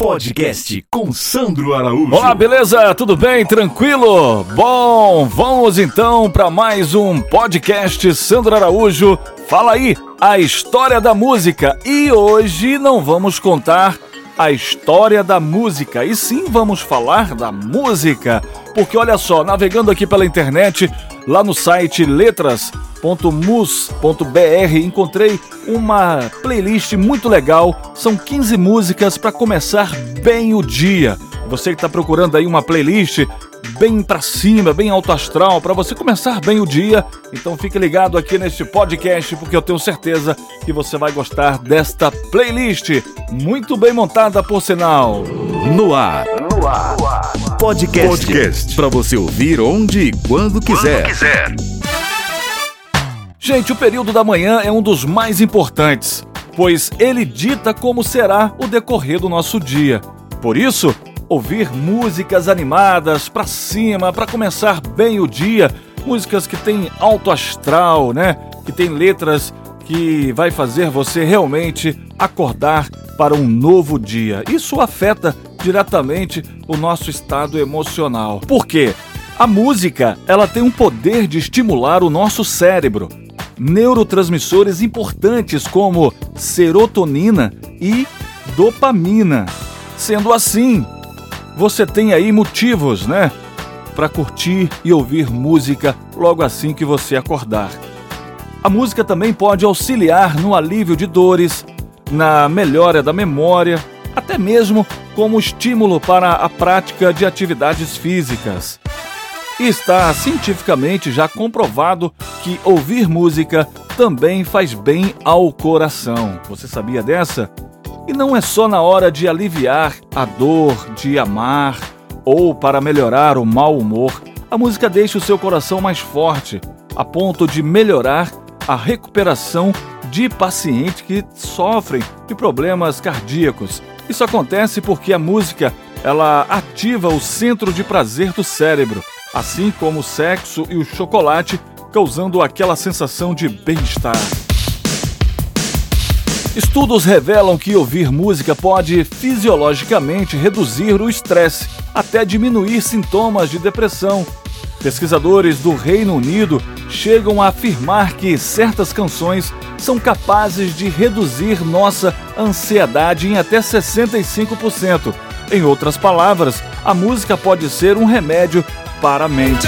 Podcast com Sandro Araújo. Olá, beleza? Tudo bem? Tranquilo? Bom, vamos então para mais um podcast Sandro Araújo. Fala aí a história da música. E hoje não vamos contar a história da música, e sim vamos falar da música. Porque olha só, navegando aqui pela internet, lá no site letras.mus.br, encontrei uma playlist muito legal. São 15 músicas para começar bem o dia. Você que está procurando aí uma playlist bem para cima, bem alto astral, para você começar bem o dia. Então fique ligado aqui neste podcast, porque eu tenho certeza que você vai gostar desta playlist, muito bem montada por sinal. No ar. No ar. Podcast. Podcast. Para você ouvir onde e quando quiser. Quando quiser. Gente, o período da manhã é um dos mais importantes, pois ele dita como será o decorrer do nosso dia. Por isso, ouvir músicas animadas para cima, para começar bem o dia, músicas que têm alto astral, né? Que tem letras que vai fazer você realmente acordar para um novo dia. Isso afeta diretamente o nosso estado emocional. Por quê? A música, ela tem um poder de estimular o nosso cérebro. Neurotransmissores importantes como serotonina e dopamina. Sendo assim, você tem aí motivos, né? Para curtir e ouvir música logo assim que você acordar. A música também pode auxiliar no alívio de dores, na melhora da memória, até mesmo como estímulo para a prática de atividades físicas. E está cientificamente já comprovado que ouvir música também faz bem ao coração. Você sabia dessa? E não é só na hora de aliviar a dor, de amar ou para melhorar o mau humor. A música deixa o seu coração mais forte, a ponto de melhorar a recuperação de pacientes que sofrem de problemas cardíacos. Isso acontece porque a música ela ativa o centro de prazer do cérebro, assim como o sexo e o chocolate, causando aquela sensação de bem-estar. Estudos revelam que ouvir música pode fisiologicamente reduzir o estresse, até diminuir sintomas de depressão. Pesquisadores do Reino Unido chegam a afirmar que certas canções são capazes de reduzir nossa ansiedade em até 65%. Em outras palavras, a música pode ser um remédio para a mente.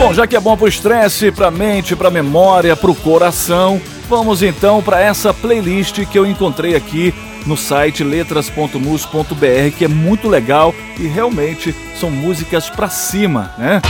Bom, já que é bom pro estresse, pra mente, pra memória, pro coração, vamos então para essa playlist que eu encontrei aqui no site letras.mus.br, que é muito legal e realmente são músicas pra cima, né?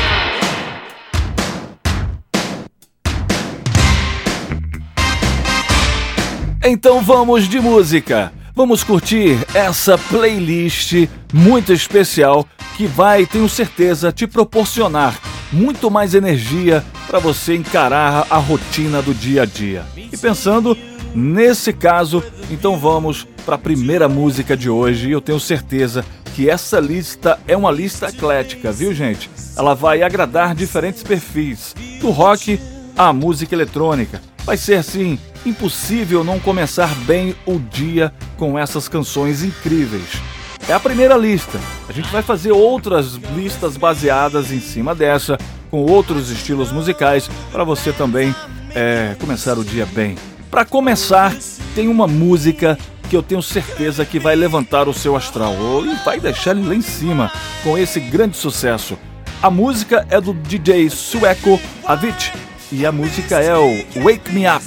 Então vamos de música. Vamos curtir essa playlist muito especial que vai, tenho certeza, te proporcionar muito mais energia para você encarar a rotina do dia a dia. E pensando nesse caso, então vamos para a primeira música de hoje. E eu tenho certeza que essa lista é uma lista eclética, viu, gente? Ela vai agradar diferentes perfis, do rock à música eletrônica. Vai ser assim impossível não começar bem o dia com essas canções incríveis. É a primeira lista. A gente vai fazer outras listas baseadas em cima dessa, com outros estilos musicais, para você também é, começar o dia bem. Para começar, tem uma música que eu tenho certeza que vai levantar o seu astral e vai deixar ele lá em cima com esse grande sucesso. A música é do DJ sueco Avicii e a música é o Wake Me Up.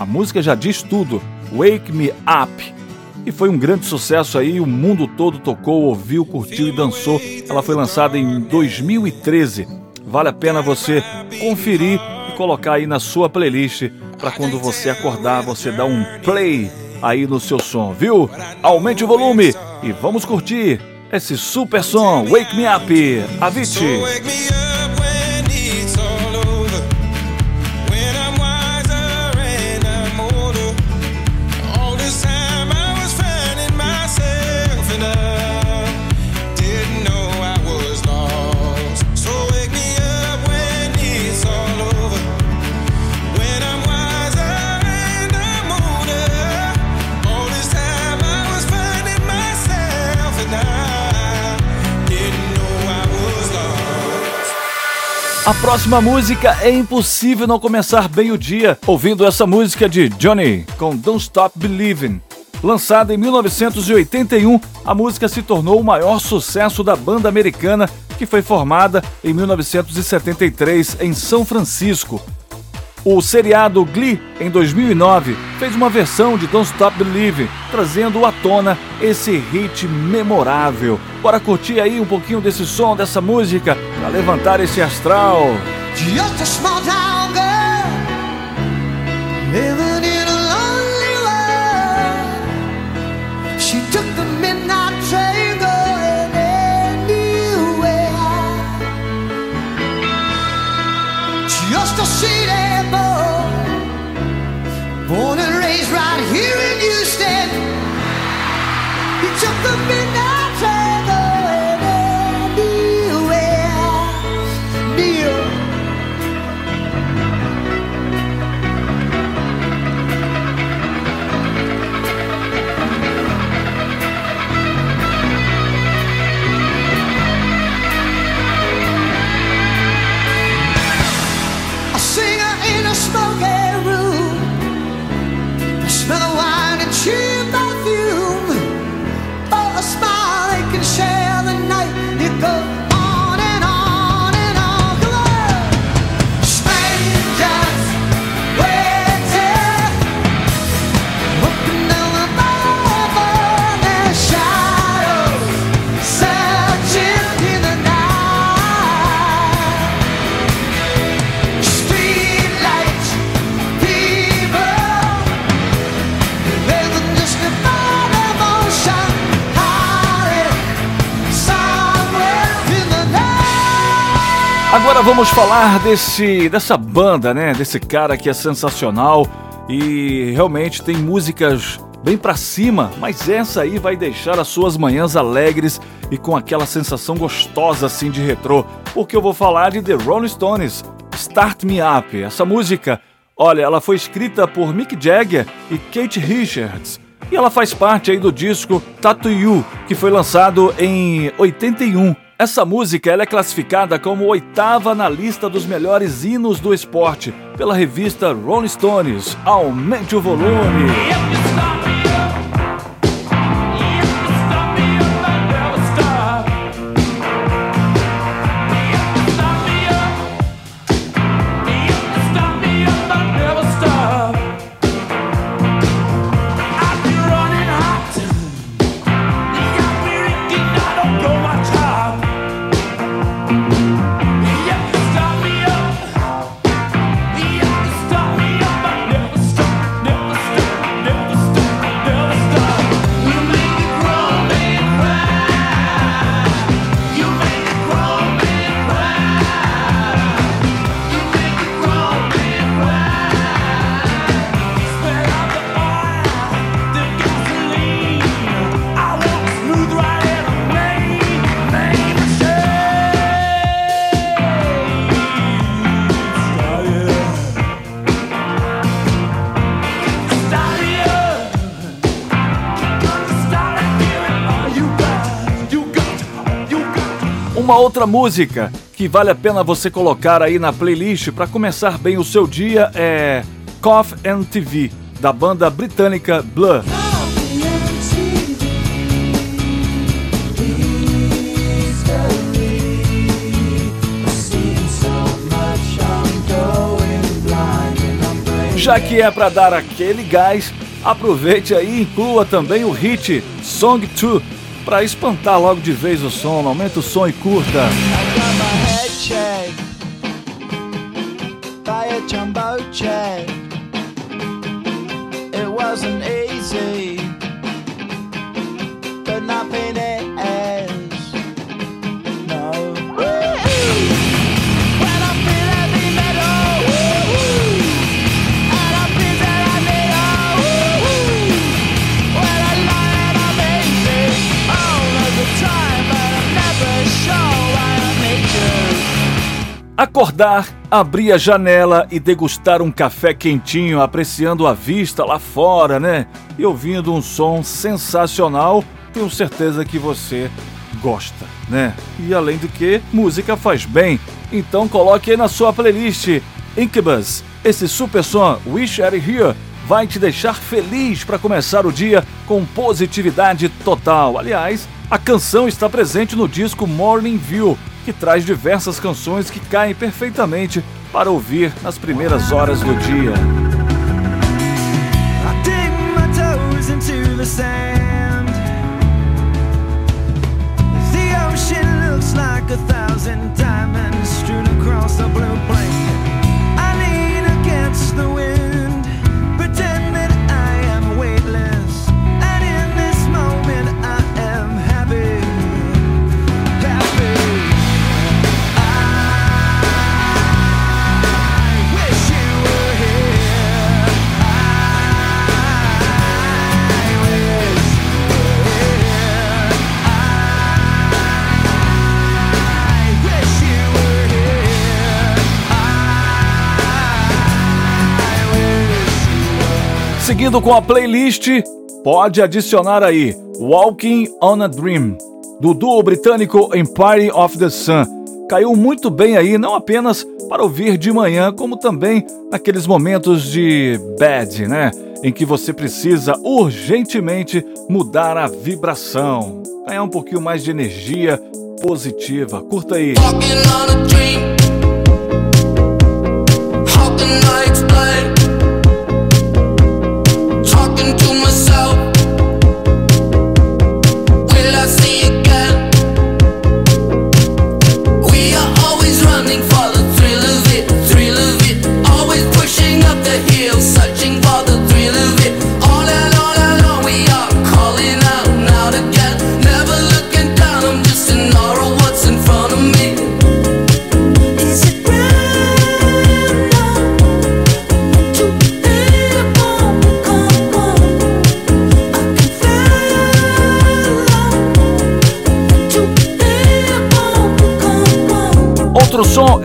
A música já diz tudo. Wake Me Up e foi um grande sucesso aí, o mundo todo tocou, ouviu, curtiu e dançou. Ela foi lançada em 2013. Vale a pena você conferir e colocar aí na sua playlist para quando você acordar, você dar um play aí no seu som, viu? Aumente o volume e vamos curtir esse super som Wake Me Up, Avicii. A próxima música é impossível não começar bem o dia ouvindo essa música de Johnny com Don't Stop Believing. Lançada em 1981, a música se tornou o maior sucesso da banda americana que foi formada em 1973 em São Francisco. O seriado Glee, em 2009, fez uma versão de Don't Stop Believing, trazendo à tona esse hit memorável. Bora curtir aí um pouquinho desse som, dessa música, para levantar esse astral. Vamos falar desse dessa banda, né? Desse cara que é sensacional e realmente tem músicas bem para cima, mas essa aí vai deixar as suas manhãs alegres e com aquela sensação gostosa assim de retrô, porque eu vou falar de The Rolling Stones, Start Me Up. Essa música, olha, ela foi escrita por Mick Jagger e Kate Richards. E ela faz parte aí do disco Tattoo You, que foi lançado em 81 essa música é classificada como oitava na lista dos melhores hinos do esporte pela revista Rolling Stones. Aumente o volume. Uma outra música que vale a pena você colocar aí na playlist para começar bem o seu dia é Cough and TV, da banda britânica Blur. Já que é para dar aquele gás, aproveite aí e inclua também o hit Song 2 para espantar logo de vez o som. Aumenta o som e curta. It wasn't easy, but nothing Acordar, abrir a janela e degustar um café quentinho, apreciando a vista lá fora, né? E ouvindo um som sensacional, tenho certeza que você gosta, né? E além do que, música faz bem. Então coloque aí na sua playlist Incubus. Esse super som Wish Are Here vai te deixar feliz para começar o dia com positividade total. Aliás, a canção está presente no disco Morning View, que traz diversas canções que caem perfeitamente para ouvir nas primeiras horas do dia. a thousand diamonds strewn across the blue plain. Seguindo com a playlist, pode adicionar aí Walking on a Dream, do duo britânico Empire of the Sun. Caiu muito bem aí, não apenas para ouvir de manhã, como também naqueles momentos de bad, né? Em que você precisa urgentemente mudar a vibração, ganhar um pouquinho mais de energia positiva. Curta aí. Walking som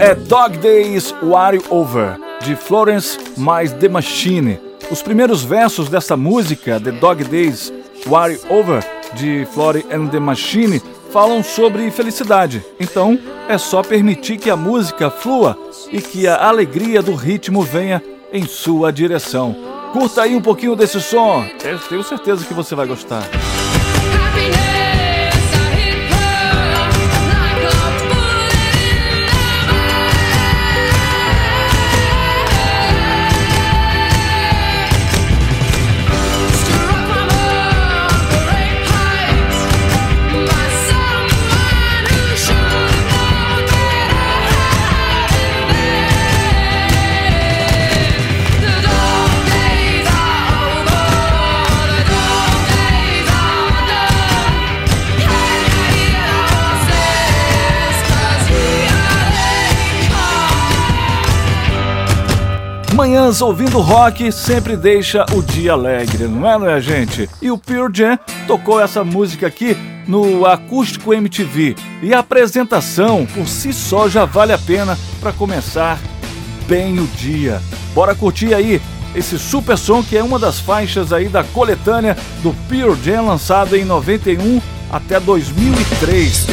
é Dog Days War Over, de Florence mais The Machine. Os primeiros versos dessa música, The Dog Days War Over, de Florence and the Machine, falam sobre felicidade. Então, é só permitir que a música flua e que a alegria do ritmo venha em sua direção. Curta aí um pouquinho desse som, eu tenho certeza que você vai gostar. Manhãs ouvindo rock sempre deixa o dia alegre, não é, não é, gente? E o Pure Jam tocou essa música aqui no Acústico MTV. E a apresentação, por si só, já vale a pena para começar bem o dia. Bora curtir aí esse super som que é uma das faixas aí da coletânea do Pure Jam lançado em 91 até 2003.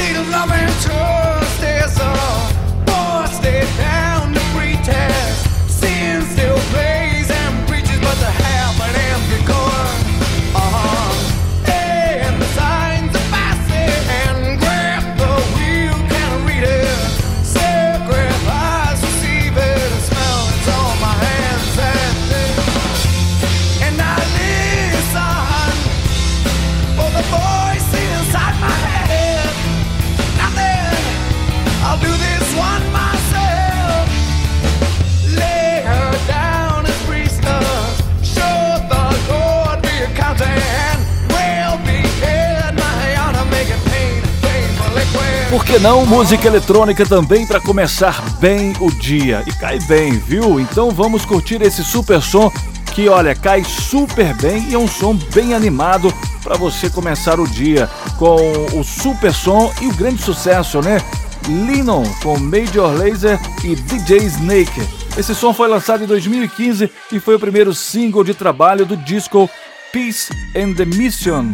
Não música eletrônica também para começar bem o dia? E cai bem, viu? Então vamos curtir esse super som que, olha, cai super bem e é um som bem animado para você começar o dia com o super som e o grande sucesso, né? Lennon com Major Lazer e DJ Snake. Esse som foi lançado em 2015 e foi o primeiro single de trabalho do disco Peace and the Mission.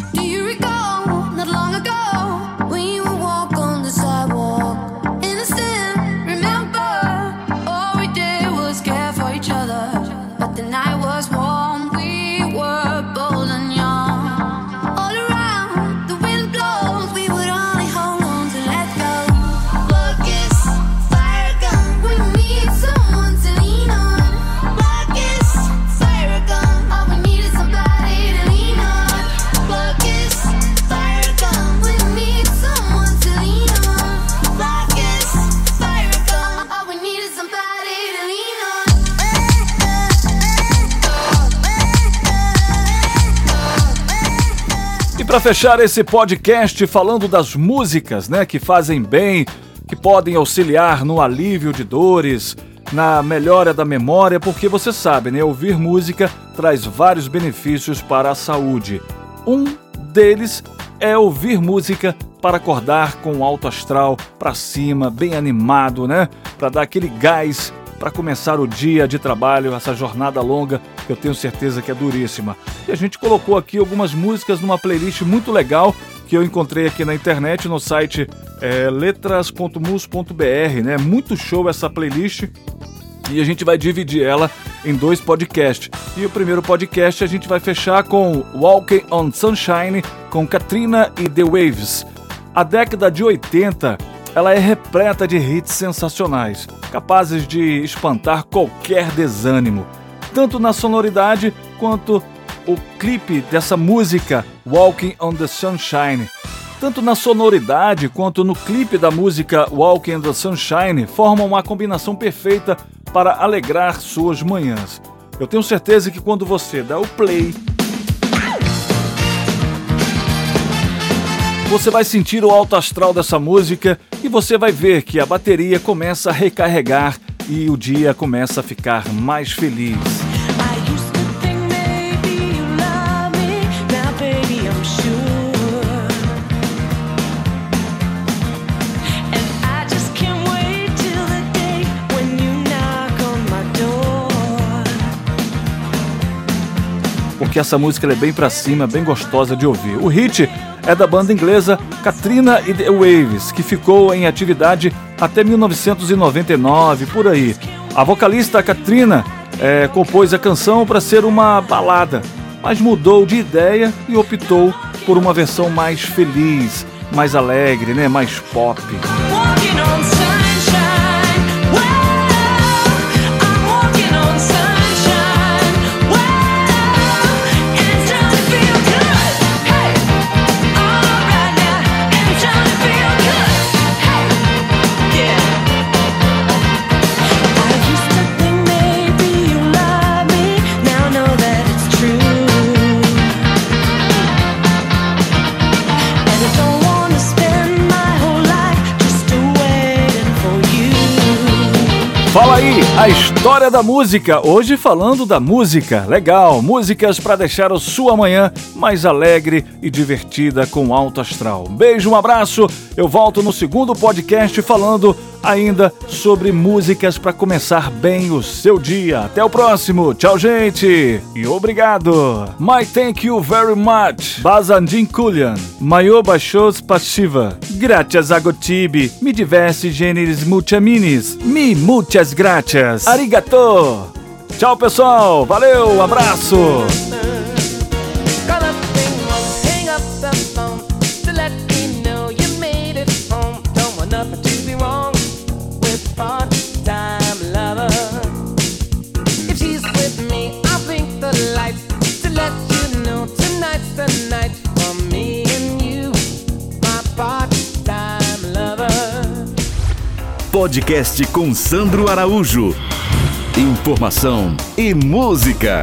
Para fechar esse podcast falando das músicas, né, que fazem bem, que podem auxiliar no alívio de dores, na melhora da memória, porque você sabe, né, ouvir música traz vários benefícios para a saúde. Um deles é ouvir música para acordar com alto astral para cima, bem animado, né? Para dar aquele gás para começar o dia de trabalho, essa jornada longa que eu tenho certeza que é duríssima. E a gente colocou aqui algumas músicas numa playlist muito legal que eu encontrei aqui na internet no site é, letras.mus.br, né? Muito show essa playlist e a gente vai dividir ela em dois podcasts. E o primeiro podcast a gente vai fechar com Walking on Sunshine com Katrina e The Waves. A década de 80 ela é repleta de hits sensacionais, capazes de espantar qualquer desânimo, tanto na sonoridade quanto o clipe dessa música Walking on the Sunshine. Tanto na sonoridade quanto no clipe da música Walking on the Sunshine formam uma combinação perfeita para alegrar suas manhãs. Eu tenho certeza que quando você dá o play, você vai sentir o alto astral dessa música e você vai ver que a bateria começa a recarregar e o dia começa a ficar mais feliz. porque essa música é bem pra cima, bem gostosa de ouvir. O hit é da banda inglesa Katrina e the Waves, que ficou em atividade até 1999, por aí. A vocalista Katrina é, compôs a canção para ser uma balada, mas mudou de ideia e optou por uma versão mais feliz, mais alegre, né, mais pop. Fala aí, a história da música. Hoje falando da música. Legal, músicas para deixar a sua manhã mais alegre e divertida com alto astral. Beijo, um abraço. Eu volto no segundo podcast falando ainda sobre músicas para começar bem o seu dia. Até o próximo. Tchau, gente. E obrigado. My thank you very much. Bazandin Kulian. Mayo Bachos Pasiva. Gracias a Gotibi. Me diverse gêneros multiaminis. Mi muchas gracias. Arigato. Tchau, pessoal. Valeu, abraço. Podcast com Sandro Araújo. Informação e música.